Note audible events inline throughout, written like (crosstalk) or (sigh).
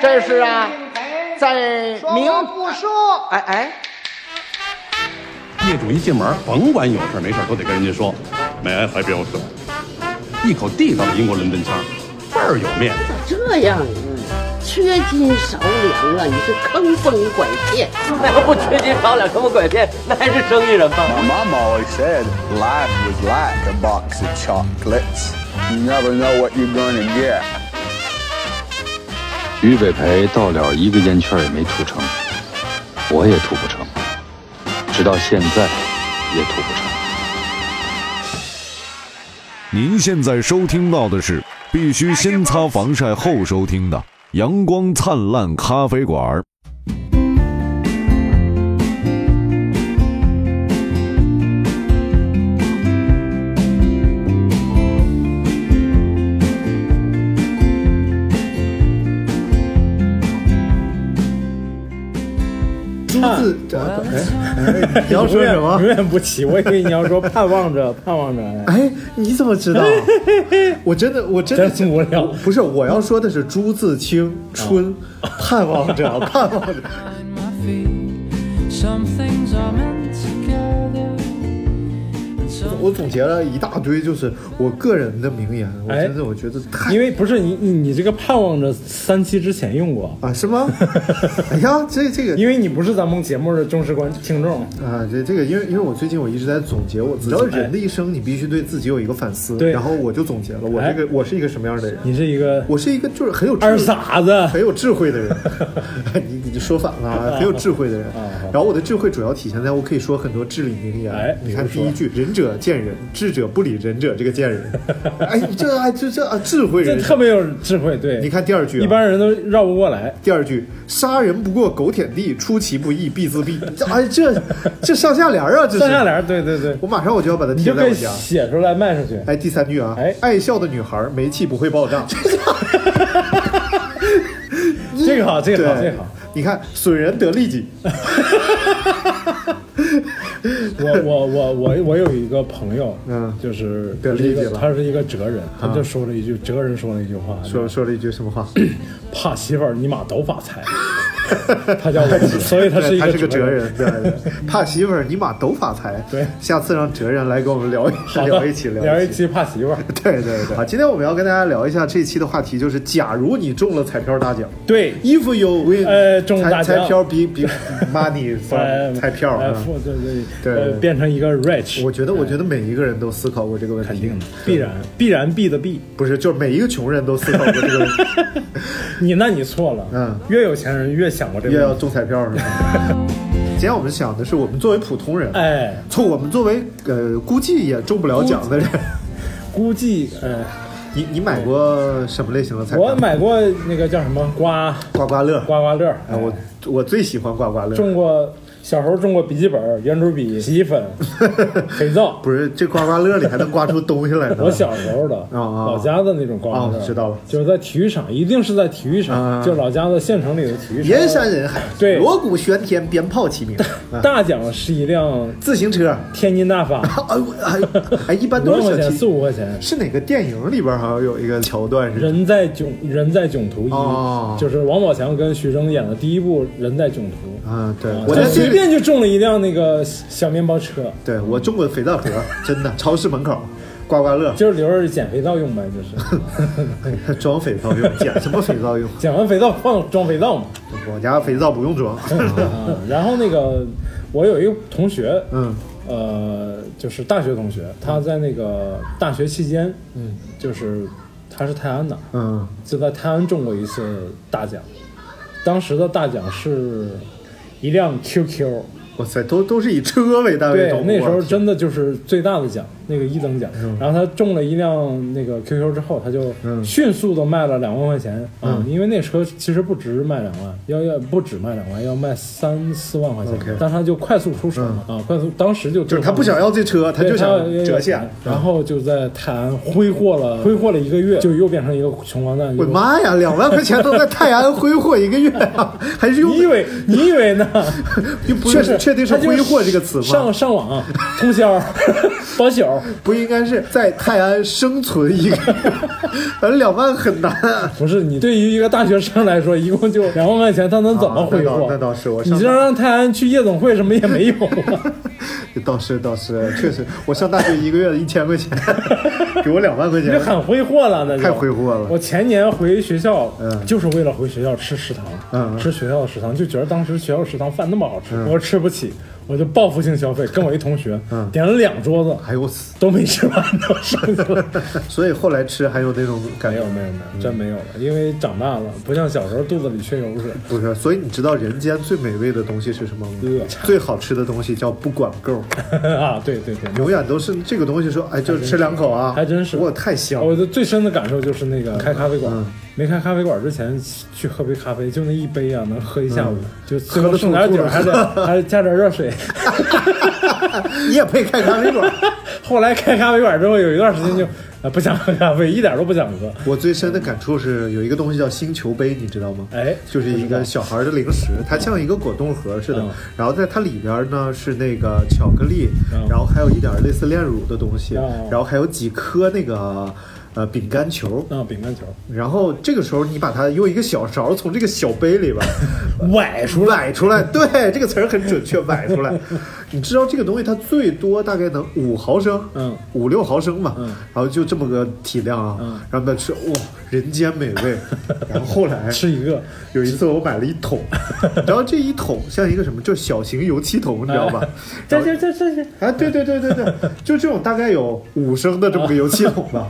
这是啊，在明不说，哎哎。业主一进门，甭管有事没事，都得跟人家说“没还标准”，一口地道的英国伦敦腔，倍儿有面子。咋这样啊？缺斤少两啊！你是坑蒙拐骗。那要不缺斤少两、坑蒙拐骗，那还是生意人吗 always said life like a box of chocolates. You never know what you're gonna get. 于北培到了一个烟圈也没吐成，我也吐不成，直到现在也吐不成。您现在收听到的是必须先擦防晒后收听的《阳光灿烂咖啡馆》。朱自哎哎，(laughs) 你要说什么永？远不起，我以为你要说盼望着，盼望着。哎，你怎么知道？(laughs) 我真的，我真的真无聊不是，我要说的是朱自清春，盼望着，盼望着。(laughs) 我总结了一大堆，就是我个人的名言，我哎真的我觉得太因为不是你你你这个盼望着三期之前用过，啊，是吗？(laughs) 哎呀，这这个因为你不是咱们节目的忠实观听众。啊，这这个，因为因为我最近我一直在总结我自己，只要人的一生，你必须对自己有一个反思。对然后我就总结了，我哎这个我是一个什么样的人？你是一个我是一个就是很有智二傻子，很有智慧的人，(laughs) 你你说反了啊，很有智慧的人 (laughs) 啊。然后我的智慧主要体现在我可以说很多至理名言。哎你看第一句“仁者见人，智者不理仁者”，这个贱人，(laughs) 哎，这还这这啊智慧人。这特别有智慧。对，你看第二句啊，一般人都绕不过来。第二句“杀人不过狗舔地，出其不意必自毙”。这哎这 (laughs) 这上下联啊，这是上下联，对对对，我马上我就要把它贴在我家。写出来卖出去。哎，第三句啊，哎爱笑的女孩煤气不会爆炸。(laughs) 这个好，这个好，这个好。，你看损人得利己。(laughs) 我我我我我有一个朋友，嗯。就是得是一个理解了。他是一个哲人，他啊就说了一句哲人说了一句话，说说了一句什么话？(clears throat) 怕媳妇儿你妈都发财，(laughs) 他叫我，(laughs) 所以他是一个他是个哲人。对对。怕媳妇儿，尼玛都发财。对下次让哲人来跟我们聊一聊一起聊聊一起。期怕媳妇儿。(laughs) 对对对。好，今天我们要跟大家聊一下这期的话题，就是假如你中了彩票大奖对，，If you win，呃中彩大奖彩票比比 money 发彩票对对对呃变成一个 rich，我觉得，我觉得每一个人都思考过这个问题，肯定的，必然必然必的必。不是，就是每一个穷人都思考过这个问题，你那你错了，嗯越有钱人越想过这越要。中彩票是吗？(laughs) 今天我们想的是，我们作为普通人，哎，从我们作为呃估计也中不了奖的人，估计 (laughs) 呃，你你买过什么类型的彩票？我买过那个叫什么刮刮刮乐。刮刮乐，哎，我我最喜欢刮刮乐。中过小时候中过笔记本、圆珠笔、洗衣粉、(laughs) 肥皂。不是这刮刮乐里还能刮出东西来呢？我小时候的老家的那种刮刮乐，啊知道了就是在体育场，一定是在体育场，啊就老家的县城里的体育场。人山人海，对锣鼓喧天，鞭炮齐鸣。啊大奖是一辆自行车，天津大发，(laughs) 哎呦哎哎，一般多少钱、都是小骑四五块钱。是哪个电影里边好像有一个桥段是？人在囧，人在囧途一，哦就是王宝强跟徐峥演的第一部《人在囧途》。啊，对啊，我在他随便就中了一辆那个小面包车，对我中过肥皂盒，(laughs) 真的，超市门口刮刮乐。就是留着捡肥皂用呗，就是。(laughs) 装肥皂用，(laughs) 捡什么肥皂用？捡完肥皂放装肥皂嘛。我家肥皂不用装。啊，然后那个我有一个同学，嗯。呃，就是大学同学，他在那个大学期间，嗯，就是他是泰安的，嗯。就在泰安中过一次大奖，当时的大奖是一辆 QQ，哇塞，都都是以车为单位对，那时候真的就是最大的奖，那个一等奖。嗯然后他中了一辆那个 QQ 之后，他就嗯迅速的卖了两万块钱啊、嗯因为那车其实不值卖两万，要要不止卖两万，要卖三四万块钱但他就快速出手嘛、啊，快速当时就就是他不想要这车，他就想折现。然后就在泰安挥霍了挥霍了一个月，就又变成一个穷光蛋。我的妈呀，两万块钱都在泰安挥霍一个月啊，(laughs) 还是用你以为你以为呢？(laughs) 确实确定是挥霍这个词吗？上上网通宵包宿，(laughs) 候，不应该是在泰安生存一个月，反正两万很难啊。不是你对于一个大学生来说，一共就两万块钱，他能怎么挥霍？啊那倒是我你这让泰安去夜总会什么也没有啊。(laughs) 倒是倒是，确实，我上大学一个月一千块钱，(laughs) 给我两万块钱这，很挥霍了，那就太挥霍了。我前年回学校，嗯就是为了回学校吃食堂，吃学校的食堂，就觉得当时学校食堂饭那么好吃，我吃不起，我就报复性消费，跟我一同学、嗯 (laughs) 点了两桌子，哎呦我死！都没吃完，都剩下了。(laughs) 所以后来吃还有那种感觉没有没有没有，真没有了，因为长大了，不像小时候肚子里缺油水。不是，所以你知道人间最美味的东西是什么吗饿？最好吃的东西叫不管够，(laughs) 啊，对对对，永远都是这个东西说，哎，就吃两口啊，还真是哇，太香了。我的最深的感受就是那个开咖啡馆，嗯没开咖啡馆之前去喝杯咖啡，就那一杯啊，能喝一下午，就最后嗯喝得剩点底儿，吐吐还得 (laughs) 还得加点热水。(laughs) 你也配开咖啡馆？(laughs) 后来开咖啡馆之后，有一段时间就啊不想喝咖啡，一点都不想喝。我最深的感触是有一个东西叫星球杯，你知道吗？哎，就是一个小孩的零食，它像一个果冻盒似的嗯，然后在它里边呢是那个巧克力嗯，然后还有一点类似炼乳的东西哦，然后还有几颗那个呃饼干球。啊，饼干球然后这个时候，你把它用一个小勺从这个小杯里边 (laughs) 崴出来，崴出来，对，这个词儿很准确，崴出来。(laughs) 你知道这个东西它最多大概能五毫升，嗯，五六毫升嘛，嗯然后就这么个体量啊，嗯然后再吃，哇，人间美味。(laughs) 然后后来吃一个，有一次我买了一桶，然后这一桶像一个什么，就小型油漆桶，你知道吧？这这这这这，啊，对对对对对，就这种大概有五升的这么个油漆桶吧，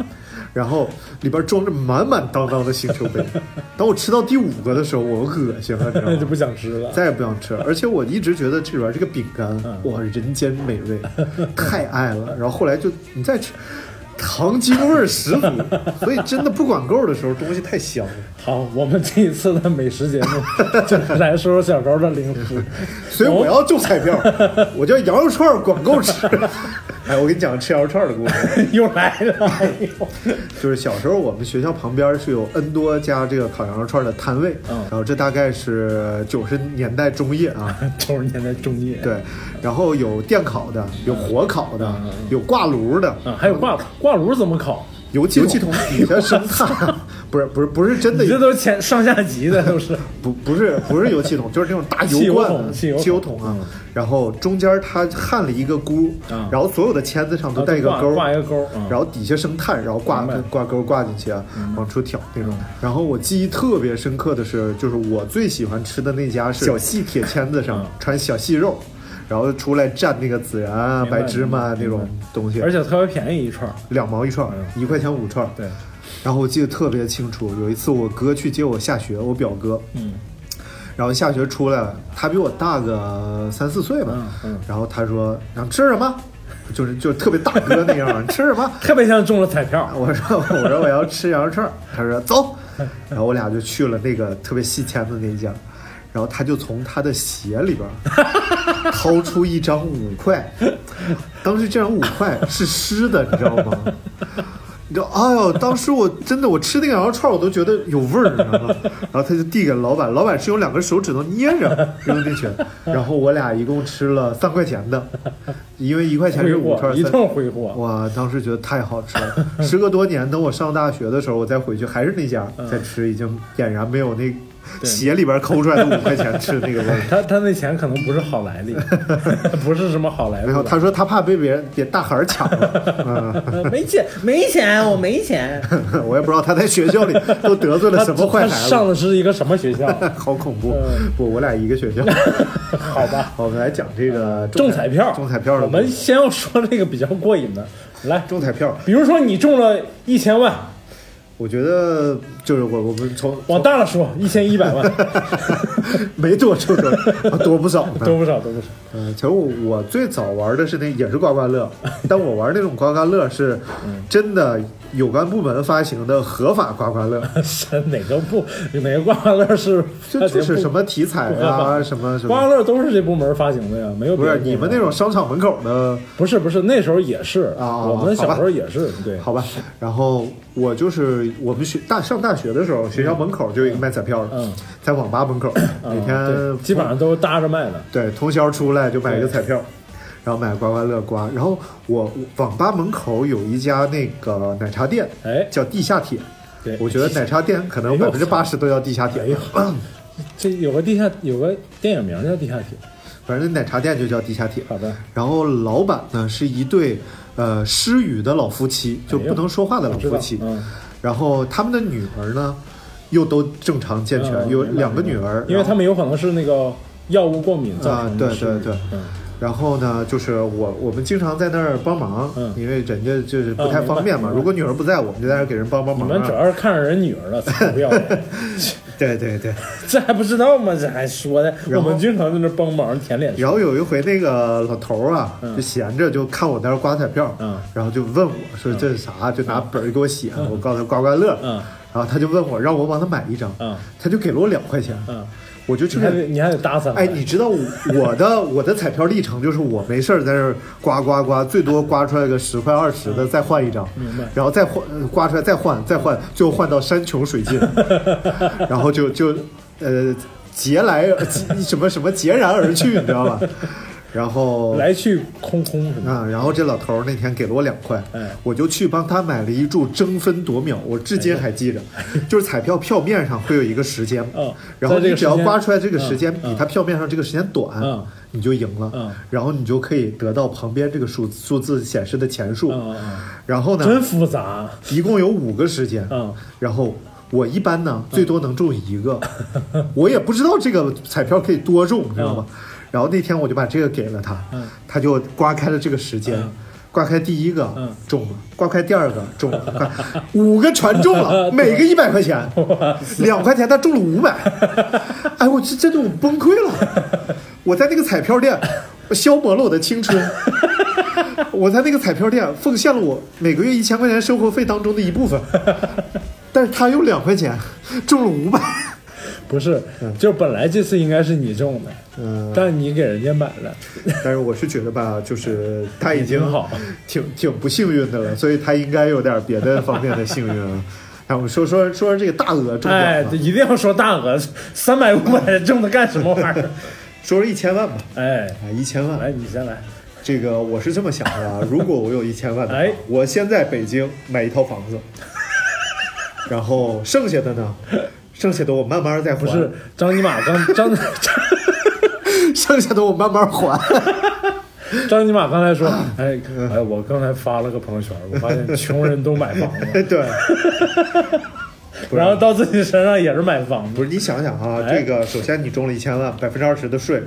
然后里边装着满满当当的星球杯。(laughs) 当我吃到第五个的时候，我恶心了，你知道吗？(laughs) 就不想吃了。再也不想吃了。而且我一直觉得这里边这个饼干，哇，人间美味，(laughs) 太爱了。然后后来就你再吃，糖精味十足。所以真的不管够的时候，东西太香了。好，我们这一次的美食节目就来说说小时候的零食。所以我要中彩票，我叫羊肉串管够吃。哎，我给你讲个吃羊肉串的故事。(laughs) 又来了，哎呦，(laughs) 就是小时候我们学校旁边是有 N 多家这个烤羊肉串的摊位，嗯然后这大概是九十年代中叶啊，(laughs) 九十年代中叶，对，然后有电烤的，有火烤的有挂炉的，啊，还有挂挂炉怎么烤？油气油漆桶底下生炭，不是不是不是真的你这都是前上下级的，(laughs) 都是。不不是不是油漆桶，就是那种大汽油油罐桶汽油桶啊嗯，然后中间它焊了一个箍啊，然后所有的签子上都带一个钩，挂一个钩嗯然后底下生炭，然后挂挂钩挂进去啊，往出挑那种。然后我记忆特别深刻的是，就是我最喜欢吃的那家是小细铁签子上嗯穿小细肉。然后出来蘸那个孜然啊、白白芝麻啊那种东西，而且特别便宜一串，两毛一串，嗯一块钱五串。对，然后我记得特别清楚，有一次我哥去接我下学，我表哥，嗯。然后下学出来了，他比我大个三四岁吧，嗯嗯。然后他说想吃什么，就是就特别大哥那样，(laughs) 吃什么？特别像中了彩票。(laughs) 我说我说我要吃羊肉串，他说走，然后我俩就去了那个特别细签的那一家，然后他就从他的鞋里边 (laughs) 掏出一张五块，当时这张五块是湿的，你知道吗？你知道，哎呦，当时我真的我吃那个羊肉串，我都觉得有味儿，你知道吗？然后他就递给老板，老板是用两根手指头捏着扔进去，然后我俩一共吃了三块钱的，因为一块钱是五串霍，一三通挥霍，哇，当时觉得太好吃了。时隔多年，等我上大学的时候，我再回去还是那家再吃，已经俨然没有那 (laughs) 鞋里边抠出来的五块钱吃那个味儿。(laughs) 他他那钱可能不是好来历，(laughs) 不是什么好来历。他说他怕被别人给大孩儿抢了，嗯，没钱，没钱，我没钱。我也不知道他在学校里都得罪了什么坏孩子，上的是一个什么学校？好恐怖嗯。不，我俩一个学校。好吧，我们来讲这个中彩票，中彩票的我。们先要说这个比较过瘾的，来，中彩票，比如说你中了一千万，我觉得就是我我们从往大了说，一千一百万，(laughs) 没多多多啊多不少呢，(laughs) 多不少，多不少。嗯，其实我我最早玩的是那也是刮刮乐，但我玩那种刮刮乐是真的有关部门发行的合法刮刮乐，是哪个部哪个刮刮乐是 (laughs) 就就是什么体彩啊，什么什刮刮，乐都是这部门发行的呀，没有不是你们那种商场门口的，不是不是那时候也是啊我们小时候也是对，好吧？然后我就是我们学大上大学的时候，学校门口就有一个卖彩票的，嗯在网吧门口，每啊天基本上都是搭着卖的。对通宵出来就买一个彩票。然然后买刮刮乐刮。然后我我网吧门口有一家那个奶茶店，哎，叫地下铁。对我觉得奶茶店可能百分之八十都叫地下铁。哎呦，(laughs) 这有个地下有个电影名叫《地下铁》。反正奶茶店就叫地下铁。好的。然后老板呢是一对呃失语的老夫妻，就不能说话的老夫妻。嗯。然后他们的女儿呢，又都正常健全，嗯有两个女儿。因为他们有可能是那个药物过敏造啊成，的对对对。嗯。然后呢，就是我我们经常在那儿帮忙，嗯因为人家就是不太方便嘛。如果女儿不在，我们就在那儿给人帮帮忙。啊你们主要是看上人女儿了，才不要脸。(laughs) 对对对，这还不知道吗？这还说的，我们经常在那帮忙舔脸。然后有一回，那个老头儿啊，就闲着就看我在那儿刮彩票，嗯，然后就问我说这是啥，就拿本儿给我写，我告诉他刮刮乐，嗯，然后他就问我让我帮他买一张，嗯，他就给了我两块钱，嗯。我就就是，你还得搭伞。哎，你知道我的我的彩票历程就是我没事儿在这儿刮刮刮，最多刮出来个十块二十的，再换一张，明白。然后再换刮出来再换再换，最后换到山穷水尽，(laughs) 然后就就呃劫来什么什么截然而去，你知道吧？然后来去空空是啊，然后这老头儿那天给了我两块，哎，我就去帮他买了一注争分夺秒，我至今还记着，就是彩票票面上会有一个时间，嗯，然后你只要刮出来这个时嗯间比他票面上这个时间短，嗯，你就赢了，嗯，然后你就可以得到旁边这个数数字显示的钱数，然后呢，真复杂，一共有五个时间，嗯，然后。我一般呢，最多能中一个，我也不知道这个彩票可以多中，你知道吗？然后那天我就把这个给了他，他就刮开了这个时间，刮开第一个中了，刮开第二个中了，(laughs) 五个全中了，(laughs) 每个一百块钱，(laughs) 两块钱他中了五百，哎，我这真的我崩溃了，我在那个彩票店，我消磨了我的青春。我在那个彩票店奉献了我每个月一千块钱生活费当中的一部分，但是他用两块钱中了五百，不是，就本来这次应该是你中的，嗯，但你给人家买了，(laughs) 但是我是觉得吧，就是 (laughs) 他已经好，挺挺不幸运的了，所以他应该有点别的方面的幸运了。哎，我们说说说这个大额中奖，哎，一定要说大额，三百五百中的干什么玩意儿？(laughs) 说说一千万吧，哎，一千万，来你先来。这个我是这么想的啊，如果我有一千万的话，哎，我先在北京买一套房子，然后剩下的呢，剩下的我慢慢再还。不是 (laughs) 张尼玛刚张，(laughs) 剩下的我慢慢还。(laughs) 张尼玛刚才说，哎哎，我刚才发了个朋友圈，我发现穷人都买房了，对。然后到自己身上也是买房子，不是你想想啊，哎这个首先你中了一千万，百分之二十的税，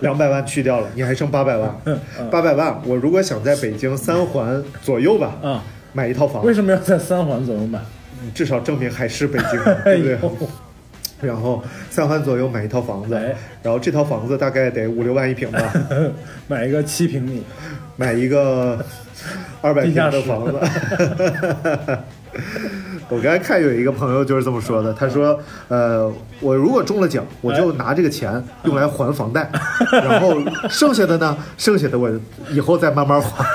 两百万去掉了，你还剩八百万，嗯八百万，我如果想在北京三环左右吧，啊，买一套房，为什么要在三环左右买？至少证明还是北京，哎 (laughs) 对不对？然后三环左右买一套房子，哎。然后这套房子大概得五六万一平吧，(laughs) 买一个七平米，买一个二百平的房子。(laughs) 我刚才看有一个朋友就是这么说的，他说：“呃，我如果中了奖，我就拿这个钱用来还房贷，然后剩下的呢，剩下的我以后再慢慢还。”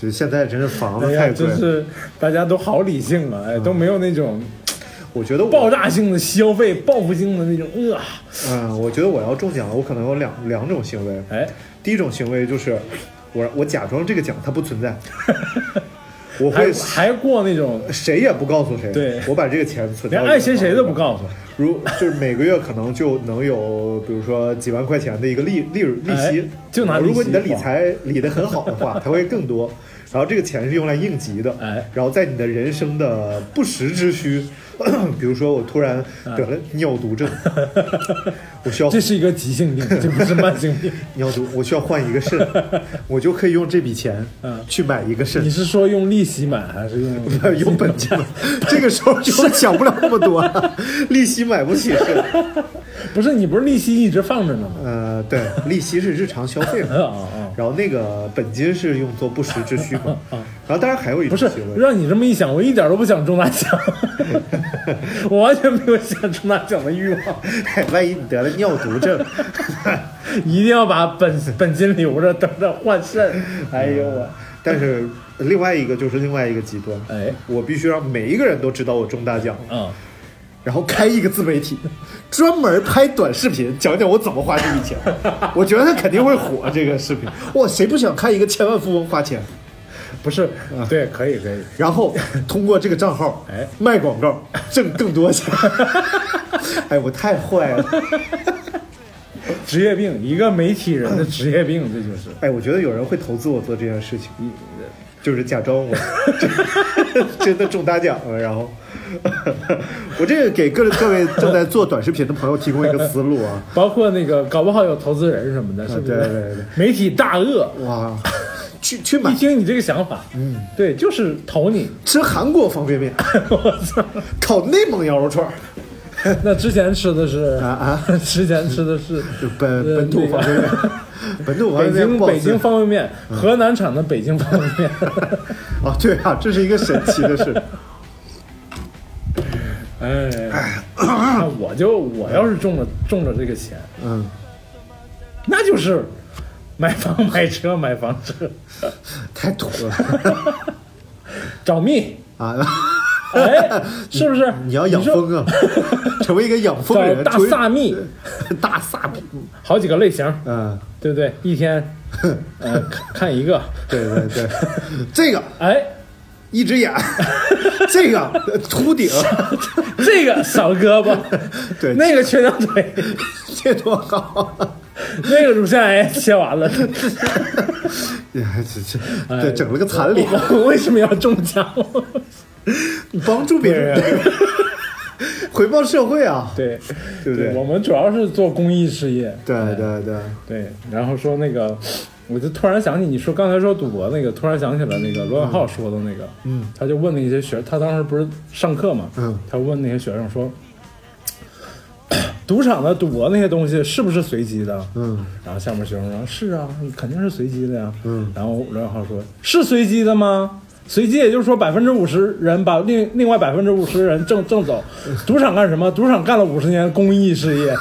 其实现在真是房子太贵。了，就是大家都好理性啊，哎，都没有那种我觉得我爆炸性的消费、报复性的那种呃，嗯，我觉得我要中奖了，我可能有两两种行为。哎，第一种行为就是我我假装这个奖它不存在，(laughs) 我会还还过那种。谁也不告诉谁，对。我把这个钱存到连爱谁谁都不告诉，如就是每个月可能就能有，比如说几万块钱的一个利利利息，哎就拿息如果你的理财理得很好的话，它会更多。然后这个钱是用来应急的，哎，然后在你的人生的不时之需，(clears throat) 比如说我突然得了尿毒症，(laughs) 我需要这是一个急性病，(laughs) 这不是慢性病。尿毒，我需要换一个肾，(laughs) 我就可以用这笔钱嗯去买一个肾你。是说用利息买还是用用本金买，这个时候就想不了那么多了，利息买不起肾。不是你不是利息一直放着呢吗？呃，对，利息是日常消费嘛，啊啊！然后那个本金是用作不时之需嘛。(laughs) 然后当然还有一不是让你这么一想，我一点都不想中大奖，(laughs) 我完全没有想中大奖的欲望，(laughs) 万一你得了尿毒症，一定要把本本金留着，等着换肾。哎呦我，但是另外一个就是另外一个极端，哎，我必须让每一个人都知道我中大奖，嗯，然后开一个自媒体，(laughs) 专门拍短视频，讲讲我怎么花这笔钱。(laughs) 我觉得他肯定会火这个视频。哇，谁不想看一个千万富翁花钱？不是，对，可以可以。然后通过这个账号，哎，卖广告挣更多钱。(laughs) 哎，我太坏了。职业病，一个媒体人的职业病，这就是。哎，我觉得有人会投资我做这件事情，就是假装我真的中大奖了。然后，(laughs) 我这个给各各位正在做短视频的朋友提供一个思路啊，包括那个搞不好有投资人什么的，是不是？对对对，媒体大鳄，哇，(laughs) 去去买。一听你这个想法，嗯，对，就是投你。吃韩国方便面，(laughs) 我操，烤内蒙羊肉串。那之前吃的是啊啊，之前吃的是本本土方便面，(laughs) 本土方北便面京北京方便面，河南产的北京方便面。(laughs) 哦，对啊，这是一个神奇的事。(laughs) 哎，那我就我要是中了中了这个钱，嗯，那就是买房买车买房车，太土了，找蜜。啊。哎，是不是？你要养蜂啊，成为一个养蜂人，大萨蜜，大萨蜜，好几个类型，嗯，对不对？一天，(laughs) 呃，看看一个，对对对，(laughs) 这个，哎，一只眼，(laughs) 这个秃顶，这个少胳膊，对，那个缺条腿，这多好，那个乳腺癌切完了，这这对，整了个残脸，为什么要中奖？你帮助别人，回报社会啊！对，对不对？我们主要是做公益事业。对对对对。然后说那个，我就突然想起你说刚才说赌博那个，突然想起来那个罗永浩说的那个，嗯，他就问那些学，他当时不是上课嘛，嗯，他问那些学生说，赌场的赌博那些东西是不是随机的？嗯，然后下面学生说，是啊，肯定是随机的呀。嗯，然后罗永浩说，是随机的吗？随机，也就是说百分之五十人把另另外百分之五十人挣挣走，(laughs) 赌场干什么？赌场干了五十年公益事业。(laughs)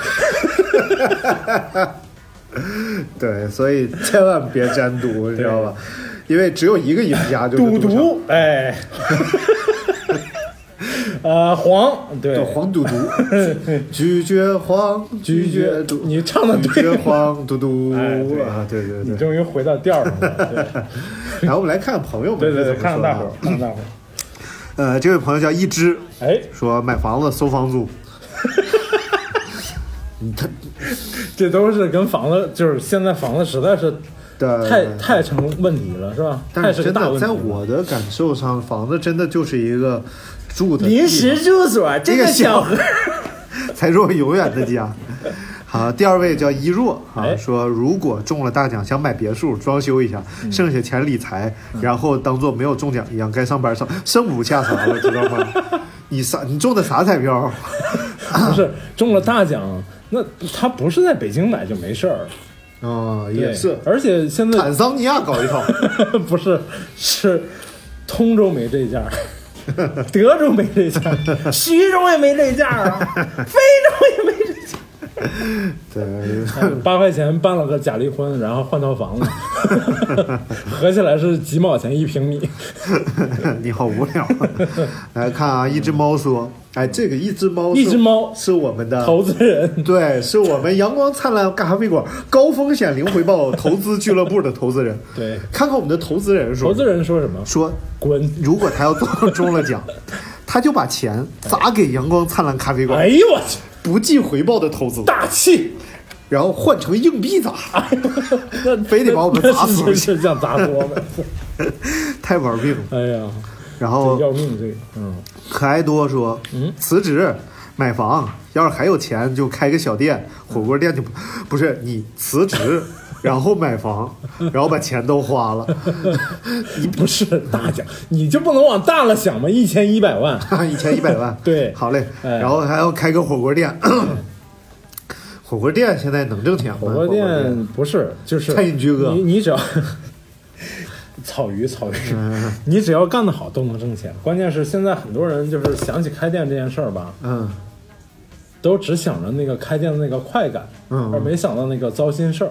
对，所以千万别沾赌，(laughs) 你知道吧？因为只有一个赢家，就是赌毒。哎，(laughs) 呃，黄对黄赌毒，(laughs) 拒绝黄，拒绝赌。你唱的拒绝黄赌毒哎啊！对对对，你终于回到调上了。(laughs) 然后我们来看看朋友们，对对对，看看大伙儿，看看大伙儿。呃，这位朋友叫一只，哎，说买房子收房租。他这都是跟房子，就是现在房子实在是太太成问题了，是吧？但是真的。在我的感受上，房子真的就是一个住的临时住所，这个小盒 (laughs) 才是我永远的家。好，第二位叫一若啊，哎说如果中了大奖，想买别墅装修一下，嗯剩下钱理财，然后当做没有中奖一样，该上班上，生不下啥了，知道吗？(laughs) 你啥？你中的啥彩票？(laughs) 不是中了大奖，那他不是在北京买就没事儿。啊，也是，而且现在坦桑尼亚搞一套，不是是通州没这价，(laughs) 德州没这价，徐州也没这价啊，(laughs) 非洲也没这价。(laughs) 对，八块钱办了个假离婚，然后换套房子，合起来是几毛钱一平米。你好无聊。来看啊，一只猫说：“哎，这个一只猫，一只猫是我们的投资人，(laughs) 对，是我们阳光灿烂咖啡馆高风险零回报 (laughs) 投资俱乐部的投资人。对，看看我们的投资人说，投资人说什么？说滚！如果他要中中了奖，(laughs) 他就把钱砸给阳光灿烂咖啡馆。哎呦我去，不计回报的投资，大气。”然后换成硬币砸，非得把我们砸死是是想砸死我们，太玩命了。哎呀，然后要命这个，嗯，可爱多说，嗯，辞职买房，要是还有钱就开个小店，火锅店就不不是你辞职。然后买房，然后把钱都花了，(laughs) 你不是大奖，你就不能往大了想吗？一千一百万，(laughs) 一千一百万，对，好嘞。哎、然后还要开个火锅店，火锅店现在能挣钱吗？火锅店不是，就是餐饮巨哥，你你只要 (laughs) 草鱼草鱼，嗯、你只要干得好都能挣钱。关键是现在很多人就是想起开店这件事儿吧，嗯，都只想着那个开店的那个快感，嗯，而没想到那个糟心事儿。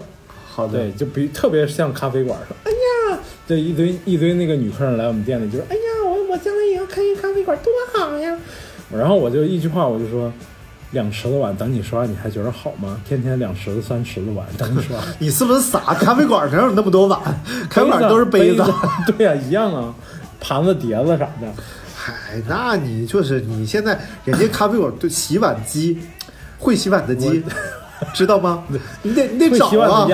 好的，对，就比特别像咖啡馆说，哎呀，这一堆一堆那个女客人来我们店里，就说，哎呀，我我将来也要开一个咖啡馆，多好呀！然后我就一句话，我就说。两池子碗等你刷，你还觉得好吗？天天两池子、三池子碗等你刷，(laughs) 你是不是傻？咖啡馆哪有那么多碗？咖啡馆都是 (laughs) 杯子。对呀、一样啊，盘子、碟子啥的。嗨，那你就是你现在人家咖啡馆对洗碗机，会洗碗的机，(laughs) 知道吗？你得你得找啊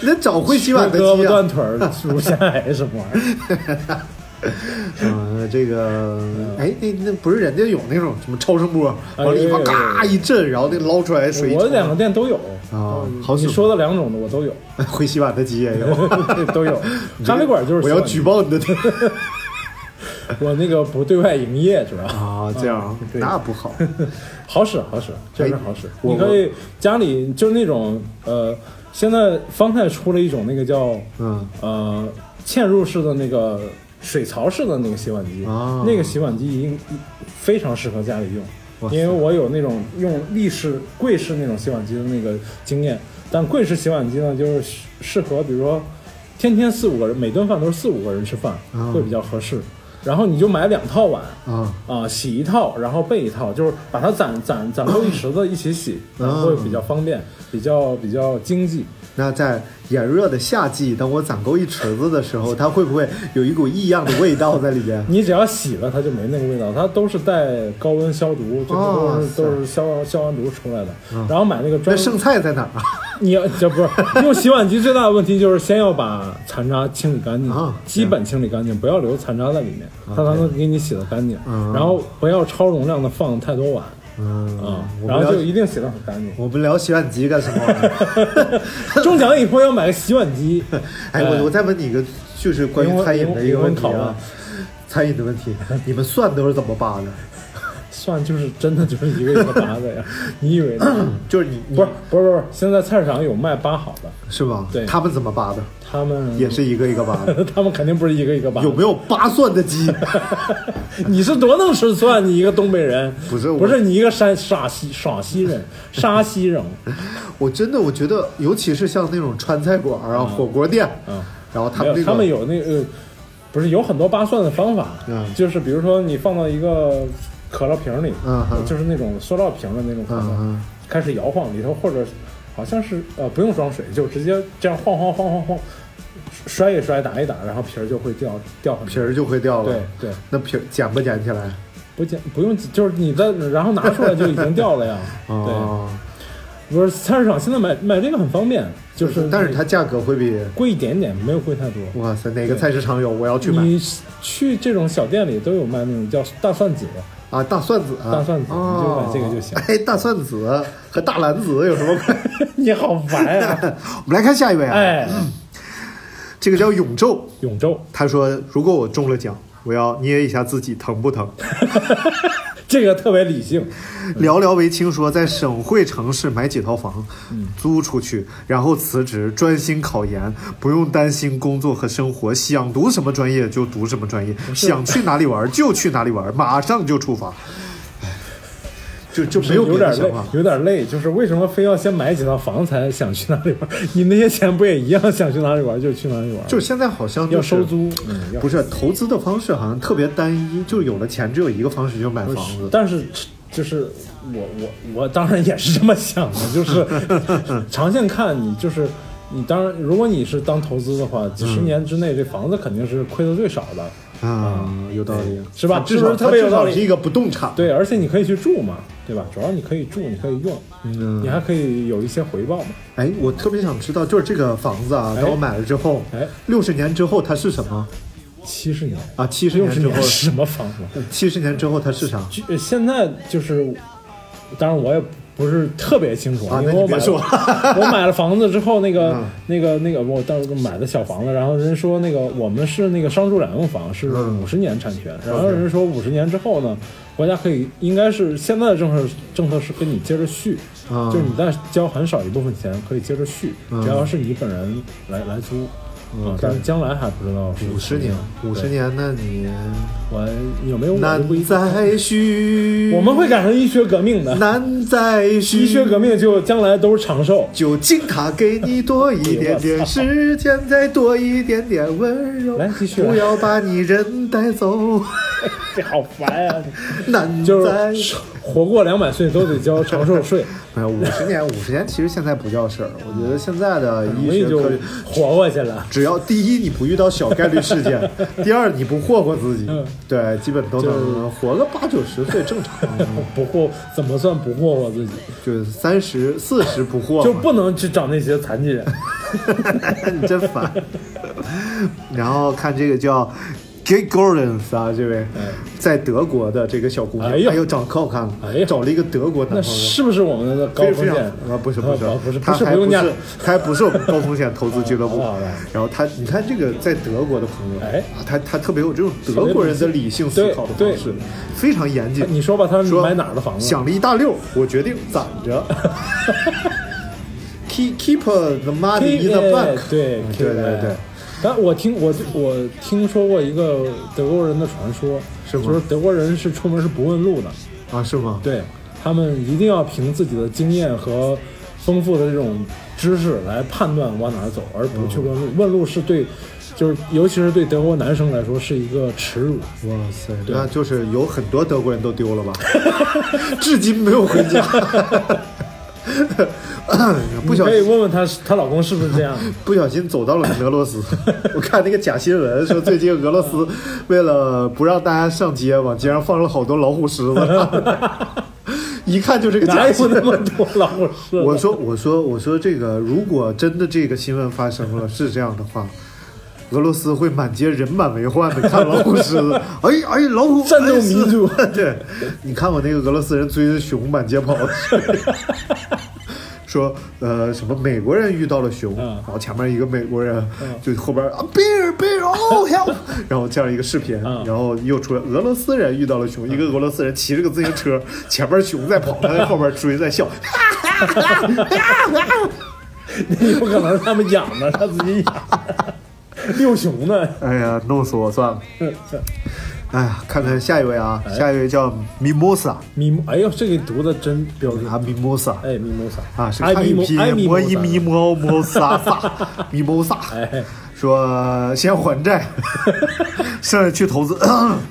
你得找会洗碗的胳膊断。腿儿，乳腺癌什么玩意儿？(laughs) 嗯，这个，哎，那那不是人家有那种什么超声波，哎往里一放，有有有嘎一震，然后那捞出来水我两个店都有啊，好使你说的两种的我都有，会洗碗的机也有，(laughs) 都有。(laughs) 咖啡馆就是我要举报你的店我那个不对外营业主要啊，这样对那不好。好使好使，确实好使。我你可以家里就是那种呃，现在方太出了一种那个叫嗯呃嵌入式的那个水槽式的那个洗碗机，啊。那个洗碗机应非常适合家里用，因为我有那种用立式柜式那种洗碗机的那个经验，但柜式洗碗机呢，就是适适合比如说天天四五个人，每顿饭都是四五个人吃饭，啊。会比较合适。然后你就买两套碗，啊。啊，洗一套，然后备一套，就是把它攒攒攒够一池子一起洗，然后会比较方便，比较比较经济。那在炎热的夏季，等我攒够一池子的时候，它会不会有一股异样的味道在里边？(laughs) 你只要洗了，它就没那个味道，它都是带高温消毒，这哦都是、是都是消消完毒出来的。嗯然后买那个那专剩菜在哪儿啊？(laughs) 你要这不是用洗碗机最大的问题就是先要把残渣清理干净，啊基本清理干净，不要留残渣在里面，它才能给你洗得干净。嗯然后不要超容量的放太多碗嗯然后就一定洗得很干净。我们聊洗碗机干什么？(laughs) 中奖以后要买个洗碗机。哎，我我再问你一个，就是关于餐饮的一个问题啊餐饮的问题，你们蒜都是怎么扒的？蒜就是真的就是一个一个拔的呀，(laughs) 你以为呢？(coughs) 就是你你不是不是不是，现在菜市场有卖扒好的，是吧？对他们怎么扒的？他们也是一个一个扒的。(laughs) 他们肯定不是一个一个扒。有没有扒蒜的机？(laughs) 你是多能吃蒜？你一个东北人，不是不是你一个山陕西陕西人，沙西人，我真的我觉得，尤其是像那种川菜馆啊、火锅店，嗯，然后他们那个他们有那个，不是有很多扒蒜的方法，嗯就是比如说你放到一个可乐瓶里，嗯嗯就是那种塑料瓶的那种可乐，嗯嗯开始摇晃里头，或者好像是呃不用装水，就直接这样晃晃晃晃晃，摔一摔打一打，然后皮儿就会掉掉皮儿就会掉了。对对，那皮儿捡不捡起来？不捡不用，就是你的，然后拿出来就已经掉了呀。(laughs) 哦，对，不是菜市场现在买买这个很方便，就是但是它价格会比贵一点点，没有贵太多。哇塞，哪个菜市场有？我要去买你去这种小店里都有卖那种叫大蒜子，啊！大蒜子，大蒜子哦你就买这个就行哎，大蒜子和大蓝子有什么关系？(laughs) 你好烦啊！(laughs) 我们来看下一位啊，哎，这个叫永昼，永昼他说如果我中了奖，我要捏一下自己疼不疼？(laughs) 这个特别理性，寥寥为青说，在省会城市买几套房，嗯租出去，然后辞职，专心考研，不用担心工作和生活，想读什么专业就读什么专业，想去哪里玩就去哪里玩，马上就出发。哎就就没有点累有点累。就是为什么非要先买几套房才想去哪里玩？你那些钱不也一样，想去哪里玩就去哪里玩？就现在好像、就是、要收租，嗯，不是投资的方式好像特别单一，就有了钱只有一个方式，就买房子。但是就是我我我当然也是这么想的，就是 (laughs) 长线看你就是你当然如果你是当投资的话，几十年之内这房子肯定是亏的最少的。啊，有道理，是吧？至少是不是特别有道理？它至少是一个不动产，对，而且你可以去住嘛，对吧？主要你可以住，你可以用，嗯你还可以有一些回报嘛。哎，我特别想知道，就是这个房子啊，哎等我买了之后，哎，六十年之后它是什么七十年啊？七十年之后什么房子？七十年之后它是啥？就现在就是，当然我也不是特别清楚，啊因为我买 (laughs) 我买了房子之后，那个、嗯。那个那个我当时买的小房子，然后人说那个我们是那个商住两用房，是嗯。五十年产权，然后人说五十年之后呢，国家可以应该是现在的政策政策是跟你接着续，啊就是你再交很少一部分钱可以接着续，嗯。只要是你本人来来租。啊 OK，但是将来还不知道是五十年，五十年，那你我有没有难再续，我们会赶上医学革命的。难再续，医学革命就将来都是长寿。就敬他给你多一点点时间，再多一点点温柔。来继续来不要把你人带走。这 (laughs) 好烦呀、难就是活过两百岁都得交长寿税，哎呀，五十年，五十年其实现在不叫事儿。我觉得现在的医学科，活过去了。只要第一你不遇到小概率事件，(laughs) 第二你不霍霍自己，嗯对，基本都能活个八九十岁正常。(laughs) 不霍怎么算不霍霍自己？就是三十四十不惑嘛，就不能去找那些残疾人。你真烦。然后看这个叫 Gay Gordons 啊，这位在德国的这个小姑娘，哎呦长得可好看了，找了一个德国男朋友。是不是我们的高风险？啊，不是不是啊不是他还不是。他还不是我们高风险投资俱乐部。(laughs) 然后他，你看这个在德国的朋友，哎啊，他他特别有这种德国人的理性思考的方式，非常严谨。你说吧，他说买哪儿的房子？想了一大溜，我决定攒着。(laughs) Keep keep the money in the bank。对嗯对对对。但我听我我听说过一个德国人的传说，是吗就是德国人是出门是不问路的，啊，是吗？对他们一定要凭自己的经验和丰富的这种知识来判断往哪儿走，而不去问路。问路是对，就是尤其是对德国男生来说是一个耻辱。哇塞，对那就是有很多德国人都丢了吧？(laughs) 至今没有回家。(laughs) (laughs) 不小心你可以问问她，她老公是不是这样？(laughs) 不小心走到了俄罗斯。(laughs) 我看那个假新闻说，最近俄罗斯为了不让大家上街，往街上放了好多老虎狮子，一看就是个假新闻。那么多老虎狮子？我说，我说，我说，这个如果真的这个新闻发生了，是这样的话，俄罗斯会满街人满为患的看老虎狮子。哎 (laughs) 哎，老虎战斗民族。哎 (laughs) 对，你看过那个俄罗斯人追着熊满街跑，(laughs) 说呃什么美国人遇到了熊，嗯。然后前面一个美国人就后边啊 bear bear oh help，然后这样一个视频，嗯。然后又出来俄罗斯人遇到了熊，一个俄罗斯人骑着个自行车，前面熊在跑，他在后边追在笑。哈哈哈。你有可能是他们养的，他自己养。的，(laughs) 遛熊呢。哎呀，弄死我算了。哎呀，看看下一位啊，下一位叫 Mimosa 咪蒙，哎呦，这个读的真标准。啊，Mimosa。哎，米莫萨啊，是爱咪汉语拼蒙爱咪音，摸一蒙咪摸摸撒撒，(laughs) Mimosa，哎，说先还债，(laughs) 剩下去投资，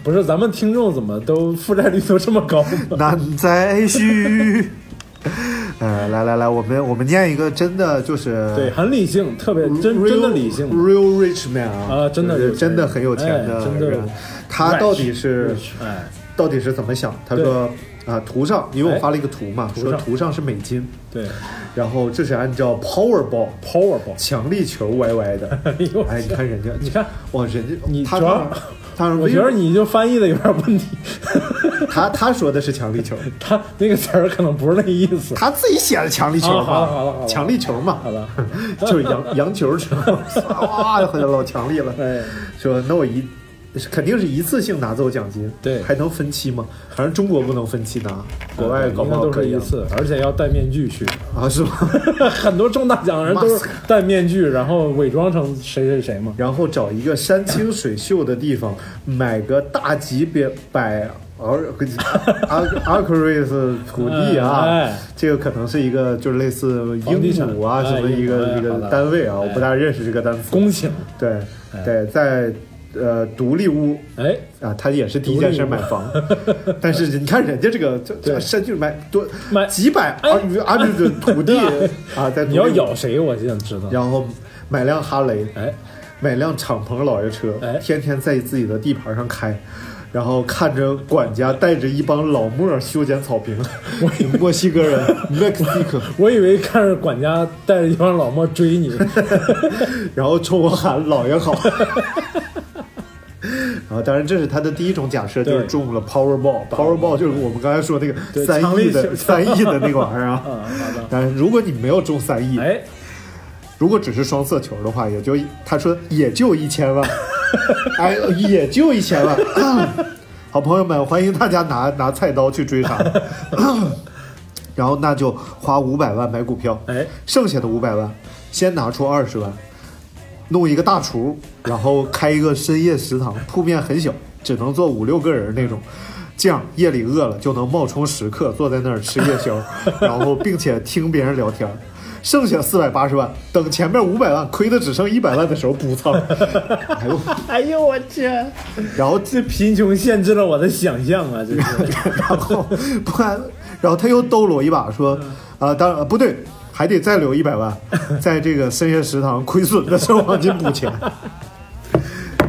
不是，咱们听众怎么都负债率都这么高呢？难再续。呃，(laughs) 来来来，我们我们念一个真的就是对，很理性，特别真真的理性。real rich man 啊啊真的就是真的很有钱的哎真的人，他到底是哎，到底是怎么想？他说啊，图上因为我哎发了一个图嘛，图说图上是美金，对。然后这是按照 Powerball，Powerball，强力球 YY 的。哎你看人家，你看，哇，人家你他他我觉得你就翻译的有点问题，(laughs) 他他说的是强力球，(laughs) 他那个词儿可能不是那意思。他自己写的强力球啊好了好了好，了强力球嘛，好了，(laughs) 就是洋洋球球，哇，好像老强力了。哎，说那我一肯定是一次性拿走奖金，对还能分期吗？反正中国不能分期拿，国外搞不好可以一次，而且要戴面具去。啊，是吗？(laughs) 很多中大奖人都是戴面具，然后伪装成谁谁谁嘛。然后找一个山清水秀的地方，买个大几百百阿阿阿克瑞斯土地 (laughs) 啊，哎这个可能是一个就是类似英亩啊哎什么一个哎一个单位啊，我哎不大认识这个单词。公顷，对哎对，在呃独立屋哎，啊，他也是第一件事买房，(laughs) (laughs) 但是你看人家这个这这对。山就买多买几百哎。阿阿这个土地 (laughs) 啊，在你要咬谁？我就想知道。然后买辆哈雷，哎，买辆敞篷老爷车，哎。天天在自己的地盘上开，然后看着管家带着一帮老墨修剪草坪，我墨西哥人。Mexico，我以为看着管家带着一帮老墨追你，然后冲我喊老爷好。(laughs) 然后，当然，这是他的第一种假设，就是中了 Powerball。Powerball 就是我们刚才说那个对三亿的三亿的那个玩意儿啊。(laughs) 但是如果你没有中三亿，哎，如果只是双色球的话，也就他说也就一千万，(laughs) 哎，也就一千万。(coughs) 好朋友们，欢迎大家拿拿菜刀去追杀，(coughs) 然后那就花五百万买股票，哎，剩下的五百万先拿出二十万，弄一个大厨，然后开一个深夜食堂，铺面很小，只能坐五六个人那种。这样夜里饿了就能冒充食客坐在那儿吃夜宵，然后并且听别人聊天。剩下四百八十万，等前面五百万亏的只剩一百万的时候补仓。哎呦，哎呦我去！然后这贫穷限制了我的想象啊！这是 (laughs) 然后不然，然后他又兜了我一把，说啊、当然、呃不对，还得再留一百万，(laughs) 在这个深夜食堂亏损的时候往进补钱。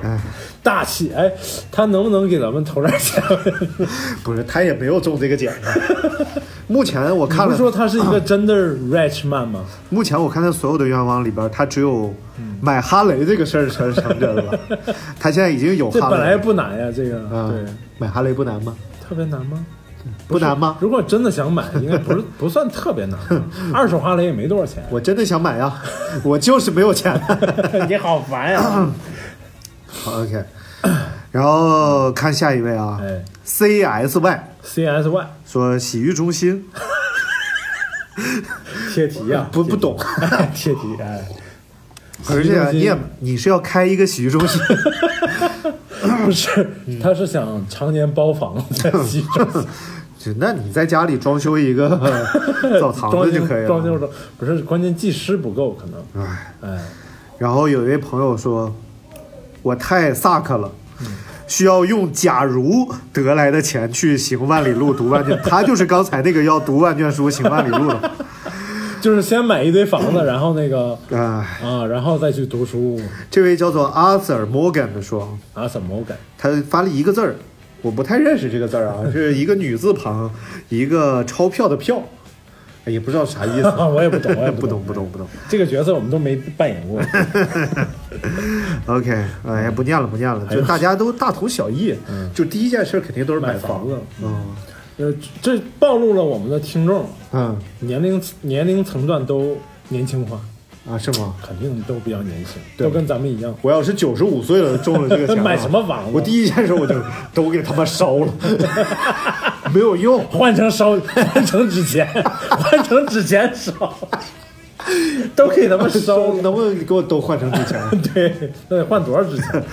哎 (laughs) 大气哎，他能不能给咱们投点钱？(laughs) 不是，他也没有中这个奖啊。目前我看了，你不是说他是一个真的 rich man 吗？目前我看他所有的愿望里边，他只有买哈雷这个事儿成成真了。他现在已经有哈雷了，这本来不难呀，这个啊对，买哈雷不难吗？特别难吗？不难吗？如果真的想买，应该不是不算特别难，(laughs) 二手哈雷也没多少钱。我真的想买呀，(laughs) 我就是没有钱。(laughs) 你好烦呀！好，OK，然后看下一位啊哎，CSY，CSY 说洗浴中心。贴题呀，不不懂，贴题哎。而且啊你也你是要开一个洗浴中心，不是，他是想常年包房在洗浴中心就那你在家里装修一个 (laughs) 澡堂子就可以了装修了。不是关键技师不够，可能哎，哎，然后有一位朋友说，我太 suck 了。嗯需要用假如得来的钱去行万里路读万卷，他就是刚才那个要读万卷书行万里路的。(laughs) 就是先买一堆房子，然后那个哎，啊，然后再去读书这位叫做 Arthur Morgan 的说，阿 Sir Morgan，？他发了一个字儿，我不太认识这个字儿啊，是一个女字旁，一个钞票的票，哎也不知道啥意思。(laughs) 我也不懂，我也 (laughs) 不懂，不懂，不懂。这个角色我们都没扮演过。(laughs) OK，哎呀，不念了，不念了，就大家都大同小异，就第一件事肯定都是买房房子嗯呃，这暴露了我们的听众嗯年龄年龄层段都年轻化，啊，是吗？肯定都比较年轻，对都跟咱们一样。我要是九十五岁了中了这个奖啊，买什么房子我第一件事我就都给他们烧了，(laughs) 没有用。换成烧，换成纸钱，(laughs) 换成纸钱烧，都给他们烧。(laughs) 能不能给我都换成纸钱？对，那得换多少纸钱？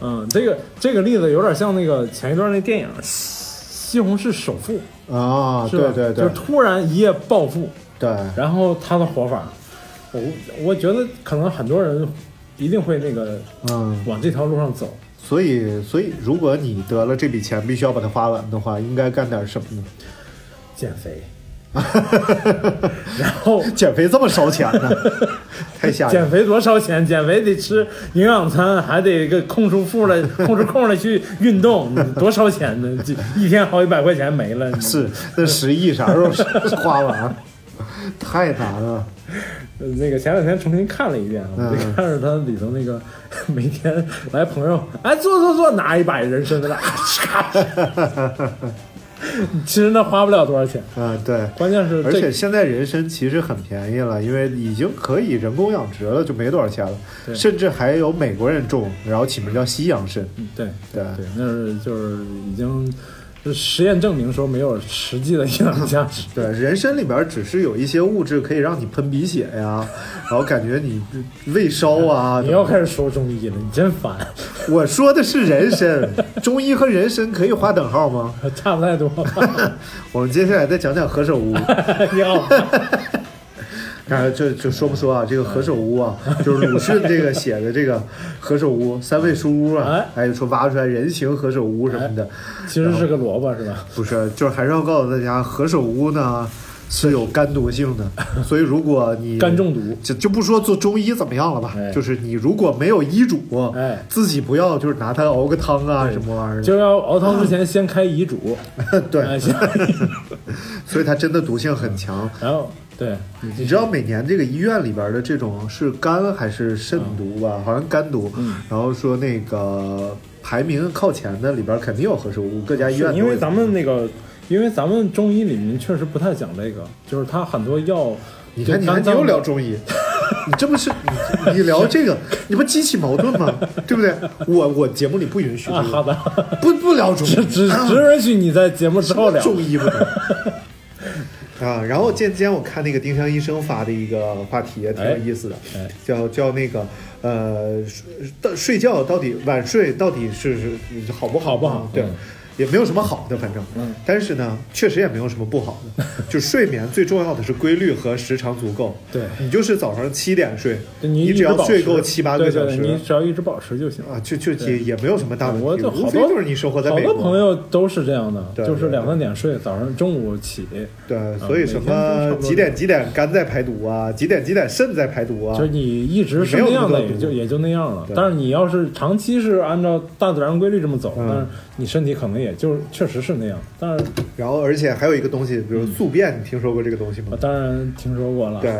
嗯，这个这个例子有点像那个前一段那电影《西红柿首富》，啊，对对对就是突然一夜暴富，对，然后他的活法，我我觉得可能很多人一定会那个嗯，往这条路上走。所以所以如果你得了这笔钱，必须要把它花完的话，应该干点什么呢？减肥，(laughs) 然后减肥这么烧钱呢？(laughs) 太吓人。减肥多烧钱？减肥得吃营养餐，还得个空出腹来，(laughs) 空出空来去运动，多烧钱呢？这一天好几百块钱没了。是那十亿啥时候花完？太难了。呃那个前两天重新看了一遍啊，我就嗯看着他里头那个 (laughs) 每天来朋友，哎，坐坐坐，拿一把人参在那，其实那花不了多少钱，啊，对。关键是这而且现在人参其实很便宜了，因为已经可以人工养殖了，就没多少钱了。对甚至还有美国人种，然后起名叫西洋参。对对对，那是就是已经就是实验证明说没有实际的营养价值。(laughs) 对，人参里边只是有一些物质可以让你喷鼻血呀，(laughs) 然后感觉你胃烧啊。你要开始说中医了，你真烦，我说的是人参，(laughs) 中医和人参可以划等号吗？差不太多。我们接下来再讲讲何首乌。你好烦，当然，这就说不说啊？这个何首乌啊，就是鲁迅这个写的这个何首乌三味书屋啊哎，还有说挖出来人形何首乌什么的，其实是个萝卜是吧？不是，就是还是要告诉大家，何首乌呢是有肝毒性的，(laughs) 所以如果你肝中毒。就就不说做中医怎么样了吧，哎。就是你如果没有医嘱，哎。自己不要就是拿它熬个汤啊什么玩意儿，就要熬汤之前先开遗嘱，(laughs) 对。(laughs) 所以它真的毒性很强。然后对，你知道每年这个医院里边的这种是肝还是肾毒吧？好像肝毒。嗯然后说那个排名靠前的里边肯定有何首乌，各家医院因为咱们那个，因为咱们中医里面确实不太讲这个，就是它很多药，你看，你看，你又聊中医，(laughs) 你这不是你你聊这个，你不激起矛盾吗？(laughs) 对不对？我我节目里不允许这啊，好的，不不聊中医，只只只允许你在节目之后聊。中医不懂。啊，然后今今天我看那个丁香医生发的一个话题也挺有意思的，哎叫叫那个呃睡觉到底晚睡到底是是好不好？好不好？对嗯，也没有什么好的，反正，嗯。但是呢，确实也没有什么不好的。(laughs) 就睡眠最重要的是规律和时长足够。对。你就是早上七点睡，你你只要睡够七八个小时，你只要一直保持就行。啊，就就也也没有什么大问题。我就好多就是你生活在好美国，多朋友都是这样的，就是两三点睡，早上中午起，对，所以什么几点几点肝在排毒啊，几点几点肾在排毒啊，就是你一直是那样的，也就也就那样了。但是你要是长期是按照大自然规律这么走，嗯。但是你身体可能也就是确实是那样。但是然后而且还有一个东西，比如宿便，你听说过这个东西吗我？当然听说过了。对，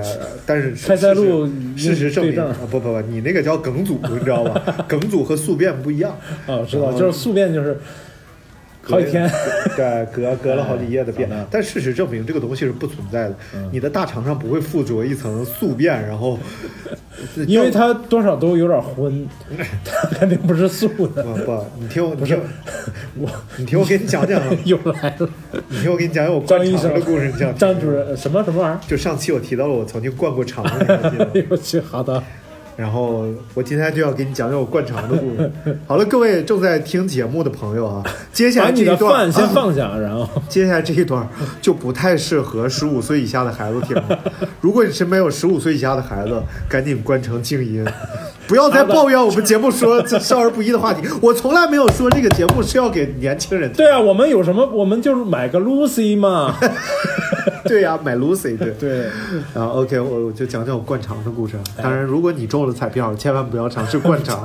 但是开塞露事实证明啊，不不不，你那个叫梗阻，你知道吧？梗阻和宿便不一样。(laughs) 啊，知道，就是宿便就是好几天。对，隔隔了好几夜的便但事实证明这个东西是不存在的。嗯你的大肠上不会附着一层宿便，然后 (laughs) 因为它多少都有点荤，它肯定不是素的。不不，你听我，不是你听我，你听我给你讲讲，(laughs) 又来了，你听我给你讲讲我灌肠的故事，你讲张主任什么什么玩意儿就上期我提到了我曾经灌过肠，你还记得吗儿？哎呦我去，好的，然后我今天就要给你讲讲我灌肠的故事。好了，各位正在听节目的朋友啊，接下来这一段饭先放下，然后 (laughs) 接下来这一段就不太适合十五岁以下的孩子听了。如果你身边有十五岁以下的孩子，赶紧关成静音，不要再抱怨我们节目说这少儿不宜的话题。我从来没有说这个节目是要给年轻人听。对啊，我们有什么？我们就是买个 Lucy 嘛。(laughs) 对呀、买 Lucy 对。对，然后 OK，我我就讲讲我灌肠的故事。当然，如果你中了彩票，千万不要尝试灌肠。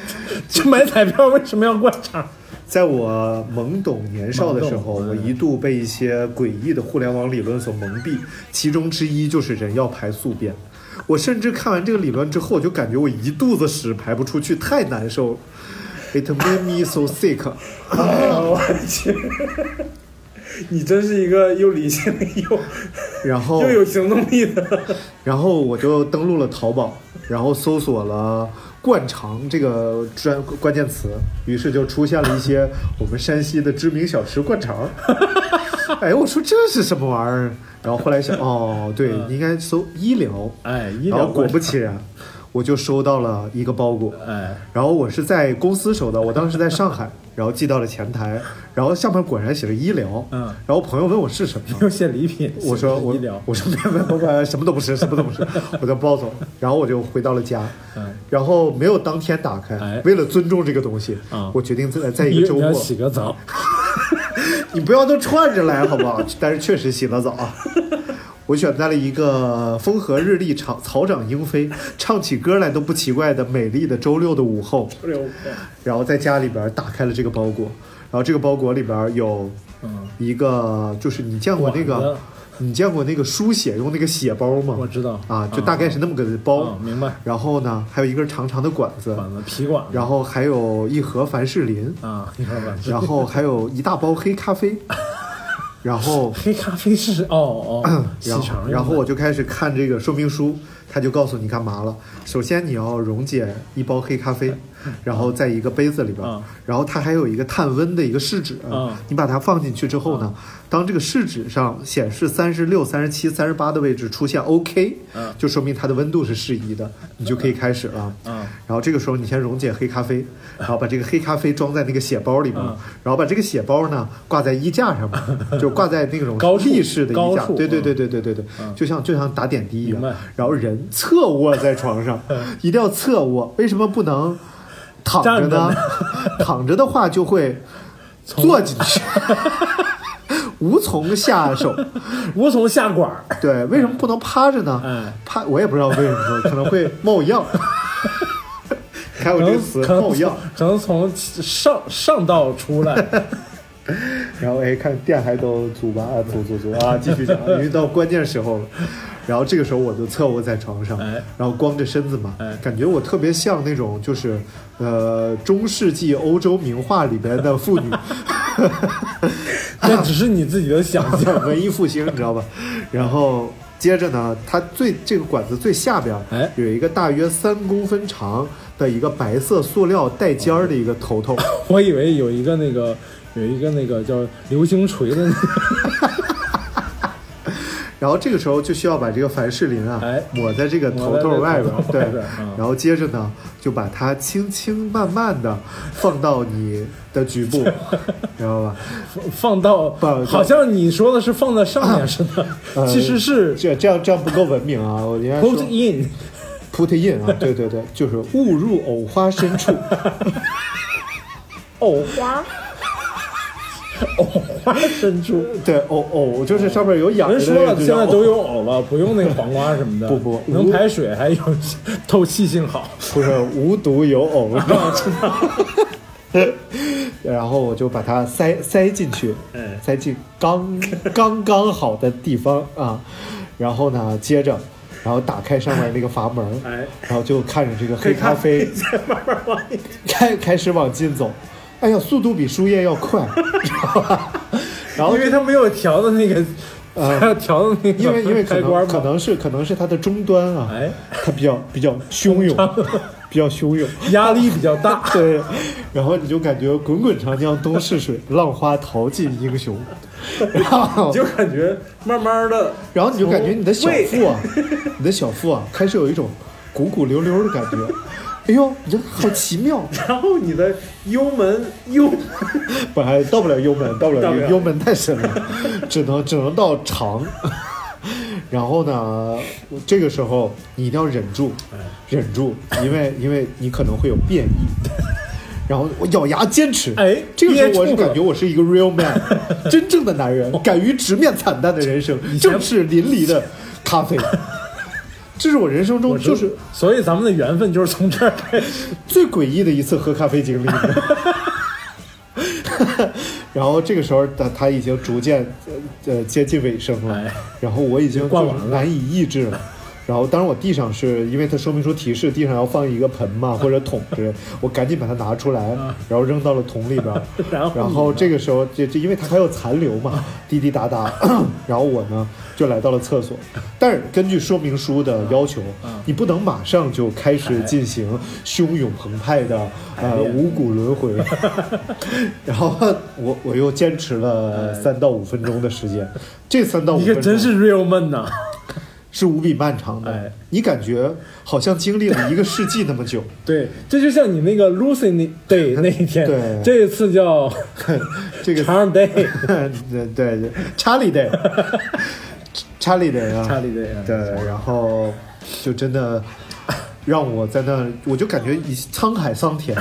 (laughs) 就买彩票为什么要灌肠？在我懵懂年少的时候，我一度被一些诡异的互联网理论所蒙蔽，其中之一就是人要排宿便。我甚至看完这个理论之后，我就感觉我一肚子屎排不出去，太难受了。It made me so sick。(laughs) 我去，你真是一个又理性又 (laughs) 然后又有行动力的。(laughs) 然后我就登录了淘宝，然后搜索了“灌肠”这个专关键词，于是就出现了一些我们山西的知名小吃灌肠。哎，我说这是什么玩意儿？然后后来想，(laughs) 哦，对，你应该搜医疗。哎，医然后果。不其然，我就收到了一个包裹。哎，然后我是在公司收到，我当时在上海，(laughs) 然后寄到了前台，然后下面果然写着医疗。嗯然后朋友问我是什么，又写礼品，我说我医疗。我说别别别别，什么都不是，(laughs) 什么都不是，我就抱走了。然后我就回到了家，嗯然后没有当天打开，哎为了尊重这个东西，啊我决定在在一个周末，洗个澡，你不要都串着来好不好？(laughs) 但是确实洗了澡啊。我选在了一个风和日丽、草草长莺飞、唱起歌来都不奇怪的美丽的周六的午后，然后在家里边打开了这个包裹，然后这个包裹里边有嗯，一个，就是你见过那个子，你见过那个书写用那个血包吗？我知道。啊，就大概是那么个包。啊，明白。然后呢，还有一根长长的管子，管子皮管。子，然后还有一盒凡士林，啊，然后还有一大包黑咖啡，(laughs) 然后黑咖啡是哦哦，(clears throat) 然后我就开始看这个说明书，他就告诉你干嘛了。首先你要溶解一包黑咖啡，然后在一个杯子里边，啊然后它还有一个探温的一个试纸，啊你把它放进去之后呢，当这个试纸上显示三十六、三十七、三十八的位置出现 OK，、啊就说明它的温度是适宜的，你就可以开始了。啊然后这个时候你先溶解黑咖啡，然后把这个黑咖啡装在那个血包里面，嗯然后把这个血包呢挂在衣架上面，(laughs) 就挂在那种立式的衣架，对对嗯对对对对对，就像就像打点滴一样。然后人侧卧在床上，(laughs) 一定要侧卧，为什么不能躺着呢？(laughs) 躺着的话就会坐进去，(laughs) 无从下手。无从下管儿，对，为什么不能趴着呢？哎趴我也不知道为什么，可能会冒样。(laughs) 看我可能这个词冒样，可能从上上道出来，然后哎，看电还都足吧，啊，足足足啊，继续讲，因为到关键时候了。然后这个时候我就侧卧在床上，哎。然后光着身子嘛，哎。感觉我特别像那种就是呃中世纪欧洲名画里边的妇女，(laughs) 这只是你自己的想象。(laughs) 文艺复兴，你知道吧？然后接着呢，它最这个管子最下边哎。有一个大约三公分长的一个白色塑料带尖儿的一个头头，(laughs) 我以为有一个那个有一个那个叫流星锤的那个，然后这个时候就需要把这个凡士林啊，哎抹在这个头头外边对然后接着呢，就把它轻轻慢慢的放到你的局部，(laughs) 知道吧？放到放好像你说的是放在上面似的，(laughs) 呃其实是这这样这样不够文明啊！我应该 put in。put in 啊，对对对，就是误入藕花深处。藕花，(laughs) 藕花珍珠。对，藕藕就是上面有眼儿的人说了，现在都有藕了，不用那个黄瓜什么的。(laughs) 不不能排水，还有透气性好。(laughs) 不是无毒有藕，知道吗？然后我就把它塞塞进去，哎塞进刚刚刚好的地方啊。然后呢，接着，然后打开上面那个阀门，哎，然后就看着这个黑咖啡再慢慢往里。开开始往进走。哎呀，速度比输液要快，知道吧？然后因为它没有调的那个，呃调的那个因为因为可开关可能是可能是它的终端啊，哎，它比较比较汹涌，(laughs) 比较汹涌。压力比较大。(laughs) 对，然后你就感觉滚滚长江东逝水，浪花淘尽英雄。然后你就感觉慢慢的，然后你就感觉你的小腹啊，(laughs) 你的小腹啊，开始有一种鼓鼓溜溜的感觉。哎呦，你这好奇妙！(laughs) 然后你的幽门幽，(laughs) 不还到不了幽门，到不了幽门太深了，(laughs) 只能只能到肠。然后呢，这个时候你一定要忍住，忍住，因为因为你可能会有变异。然后我咬牙坚持，哎这个时候我是感觉我是一个 real man，真正的男人，敢于直面惨淡的人生，正是淋漓的咖啡。这是我人生中就是所以咱们的缘分就是从这儿开始。(laughs) 最诡异的一次喝咖啡经历。(laughs) 然后这个时候，他他已经逐渐呃呃接近尾声了，哎然后我已经就难以抑制了。然后，当然我地上是因为它说明书提示地上要放一个盆嘛或者桶之类，(laughs) 我赶紧把它拿出来，然后扔到了桶里边。啊 (laughs) 然后这个时候，就就因为它还有残留嘛，滴滴答答。(laughs) 然后我呢就来到了厕所，但是根据说明书的要求，啊。你不能马上就开始进行汹涌澎湃的呃五谷轮回。然后我我又坚持了三到五分钟的时间，这三到五分钟可真是 real man 呐！是无比漫长的，哎你感觉好像经历了一个世纪那么久。(laughs) 对，这就像你那个 Lucy 那 day 那一天，对这一次叫 (laughs) 这个 Charm Day，对 (laughs) 对对，查理的，查理的啊，查理 day 啊对，然后就真的让我在那，我就感觉一沧海桑田。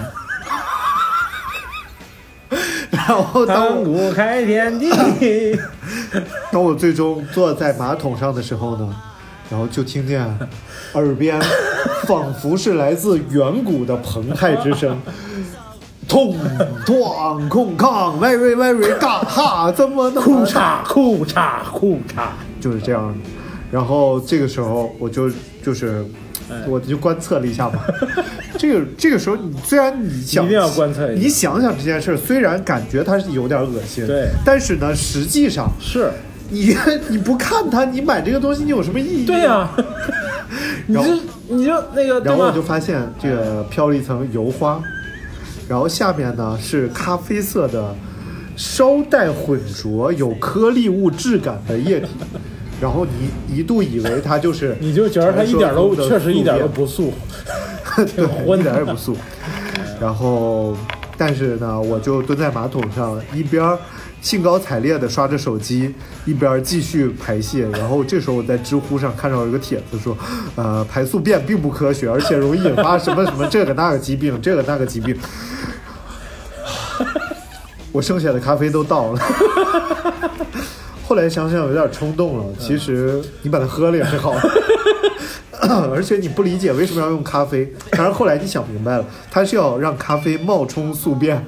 然后当唐我开天地，当我最终坐在马桶上的时候呢，然后就听见耳边仿佛是来自远古的澎湃之声，(laughs) 痛哐空抗，very very 嘎哈，怎么那么裤衩裤衩裤衩，就是这样。然后这个时候我就就是，哎。我就观测了一下吧。(laughs) 这个这个时候，你虽然你想一定要观测你想想这件事儿，虽然感觉它是有点恶心，对。但是呢，实际上是你 (laughs) 你不看它，你买这个东西，你有什么意义？对呀、你 (laughs) 然后就你就那个然后我就？发现这个飘了一层油花，然后下面呢是咖啡色的稍带混浊、有颗粒物质感的液体，然后你一度以为它就是 (laughs) 你就觉得它一点都确实一点都素不素，对，一点也不素。然后，但是呢，我就蹲在马桶上，一边儿兴高采烈地刷着手机，一边继续排泄。然后这时候我在知乎上看到一个帖子说，呃，排宿便并不科学，而且容易引发什么什么这个那个疾病，这个那个疾病。(laughs) 我剩下的咖啡都倒了。后来想想有点冲动了，其实你把它喝了也是好的。(laughs) 而且你不理解为什么要用咖啡，但是后来你想明白了，它是要让咖啡冒充宿便。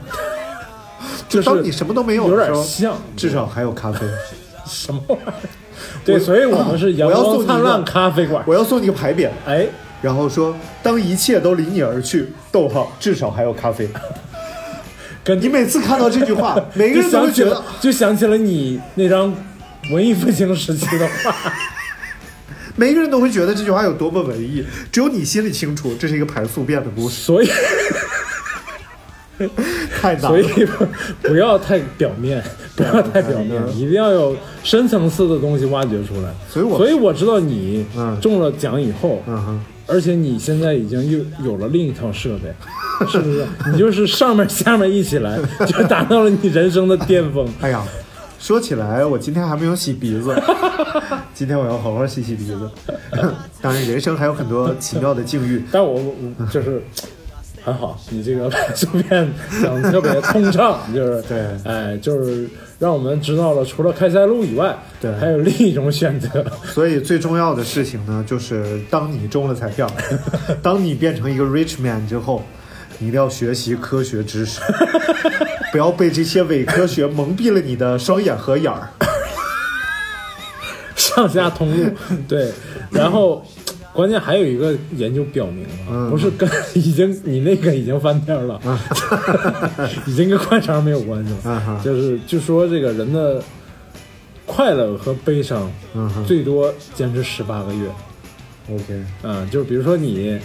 就当你什么都没有有的时候，点像至少还有咖啡。(laughs) 什么玩意儿？对，所以我们是阳我要送你一个光灿烂咖啡馆。我要送你个牌匾，哎，然后说当一切都离你而去，逗号，至少还有咖啡。(laughs) 跟你每次看到这句话，(laughs) 每个人都会觉得就想起了你那张文艺复兴时期的画。每个人都会觉得这句话有多么文艺，只有你心里清楚，这是一个排宿便的故事。所以，(laughs) 太难了。所以不不要太表面，不要太表面，一定要有深层次的东西挖掘出来。所以我所以我知道你嗯中了奖以后，嗯哼，而且你现在已经又有了另一套设备，(laughs) 是不是？你就是上面下面一起来，(laughs) 就达到了你人生的巅峰。哎呀，说起来，我今天还没有洗鼻子，今天我要好好洗洗鼻子。当然，人生还有很多奇妙的境遇。但我就是很好，你这个 (laughs) 修片讲得特别通畅，(laughs) 就是对哎，就是让我们知道了，除了开塞露以外，对还有另一种选择。(laughs) 所以最重要的事情呢，就是当你中了彩票，当你变成一个 rich man 之后，你一定要学习科学知识，不要被这些伪科学蒙蔽了你的双眼和眼儿。上下通路，对，然后关键还有一个研究表明啊，嗯。不是跟已经你那个已经翻篇了，(laughs) 已经跟快肠没有关系了，就是就说这个人的快乐和悲伤最多坚持十八个月，OK，嗯，就是比如说你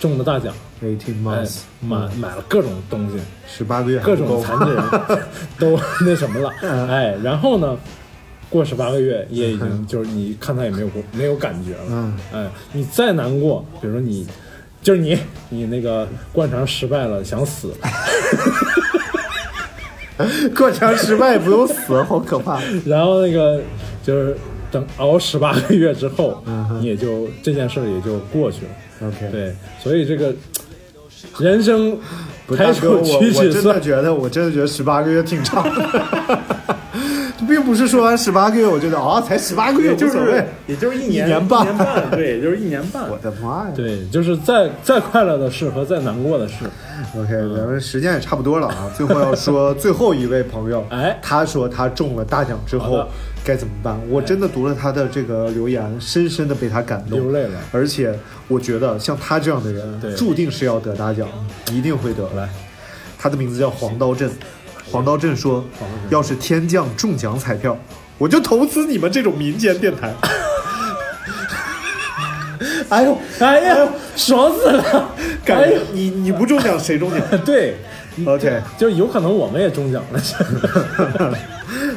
中了大奖，eighteen 哎 months，，买买了各种东西，十八个月各种残疾人 (laughs) 都那什么了，(laughs) 哎，然后呢，过十八个月 (laughs) 也已经就是你看他也没有过没有感觉了，嗯。哎，你再难过，比如说你就是你 (laughs) 你那个灌肠失败了想死，(laughs) 灌肠失败不用死，好可怕。然后那个就是等熬十八个月之后，嗯你也就这件事儿也就过去了，OK，对，所以这个人生不，抬大哥，我真的。觉得，我真的觉得十八个月挺长的，并不是说完十八个月，我觉得啊，才十八个月无所谓。也就是一一年半一年半，对，也 (laughs) 就是一年半。我的妈呀！对，就是再再快乐的事和再难过的事，OK，咱们时间也差不多了啊，(laughs) 最后要说最后一位朋友，哎他说他中了大奖之后该怎么办？我真的读了他的这个留言，深深的被他感动，流泪了。而且我觉得像他这样的人，注定是要得大奖，一定会得来。他的名字叫黄刀镇，黄道镇说，要是天降中奖彩票，我就投资你们这种民间电台。哎呦，哎呀，爽死了！(laughs) 感哎呦，你你不中奖谁中奖 (laughs) 对，？OK，就有可能我们也中奖了。(laughs)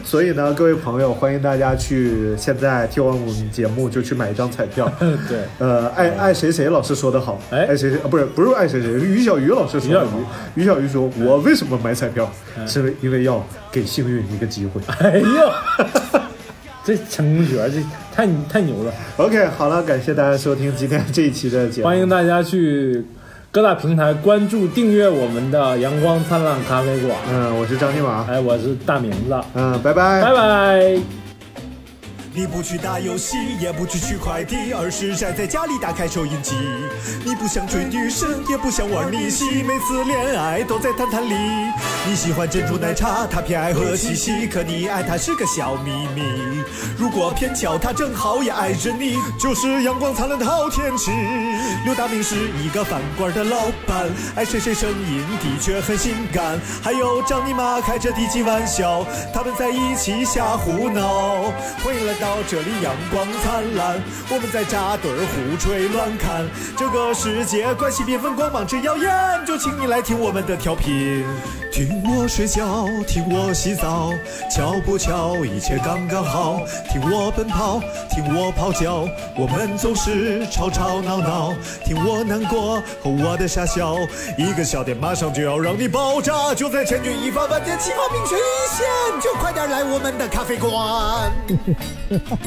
所以呢，各位朋友，欢迎大家去现在听完我们节目就去买一张彩票。(laughs) 对，呃，爱爱谁谁老师说的好，哎爱谁谁啊，不是不是爱谁谁，是于小鱼老师说的好。于小鱼说：“我为什么买彩票？是因为要给幸运一个机会。(laughs) 哎呦，这成功学这太太牛了！”OK，好了，感谢大家收听今天这一期的节目，欢迎大家去各大平台关注、订阅我们的阳光灿烂咖啡馆。嗯，我是张金马，哎，我是大明子，嗯，拜拜，拜拜。你不去打游戏，也不去取快递，而是宅在家里打开收音机。你不想追女生，也不想玩逆袭，每次恋爱都在谈谈里。你喜欢珍珠奶茶，他偏爱喝西西，可你爱他是个小秘密。如果偏巧他正好也爱着你，就是阳光灿烂的好天气。刘大明是一个饭馆的老板，爱谁谁声音的确很性感。还有张尼玛开着低级玩笑，他们在一起瞎胡闹。欢迎来到这里，阳光灿烂，我们在扎堆儿胡吹乱侃。这个世界关系缤纷，光芒之耀眼，就请你来听我们的调频。听我睡觉，听我洗澡，巧不巧，一切刚刚好。听我奔跑，听我咆哮，我们总是吵吵闹闹。听我难过和我的傻笑，一个笑点马上就要让你爆炸，就在千钧一发、万箭齐发、命悬一线，就快点来我们的咖啡馆。ハハハ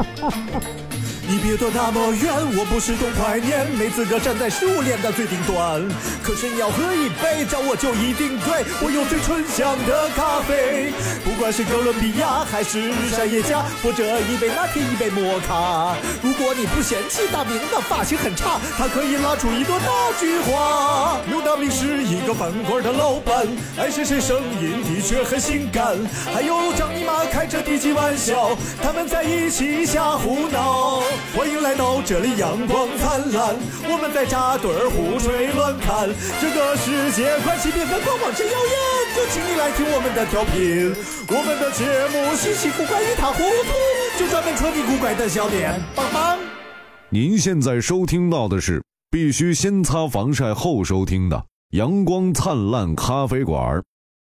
ハハ你别躲那么远，我不是懂怀念，没资格站在食物链的最顶端。可是你要喝一杯，找我就一定对，我有最醇香的咖啡。不管是哥伦比亚还是山野家，或者一杯拿铁一杯摩卡。如果你不嫌弃大明的发型很差，他可以拉出一朵大菊花。刘大明是一个饭馆的老板，爱谁谁声音的确很性感。还有张尼玛开着低级玩笑，他们在一起瞎胡闹。欢迎来到这里，阳光灿烂，我们在扎堆儿胡吹乱侃。这个世界关系缤纷，光芒真耀眼，就请你来听我们的调频。我们的节目稀奇古怪一塌糊涂，就专门戳你古怪的笑点，棒棒。您现在收听到的是必须先擦防晒后收听的阳光灿烂咖啡馆。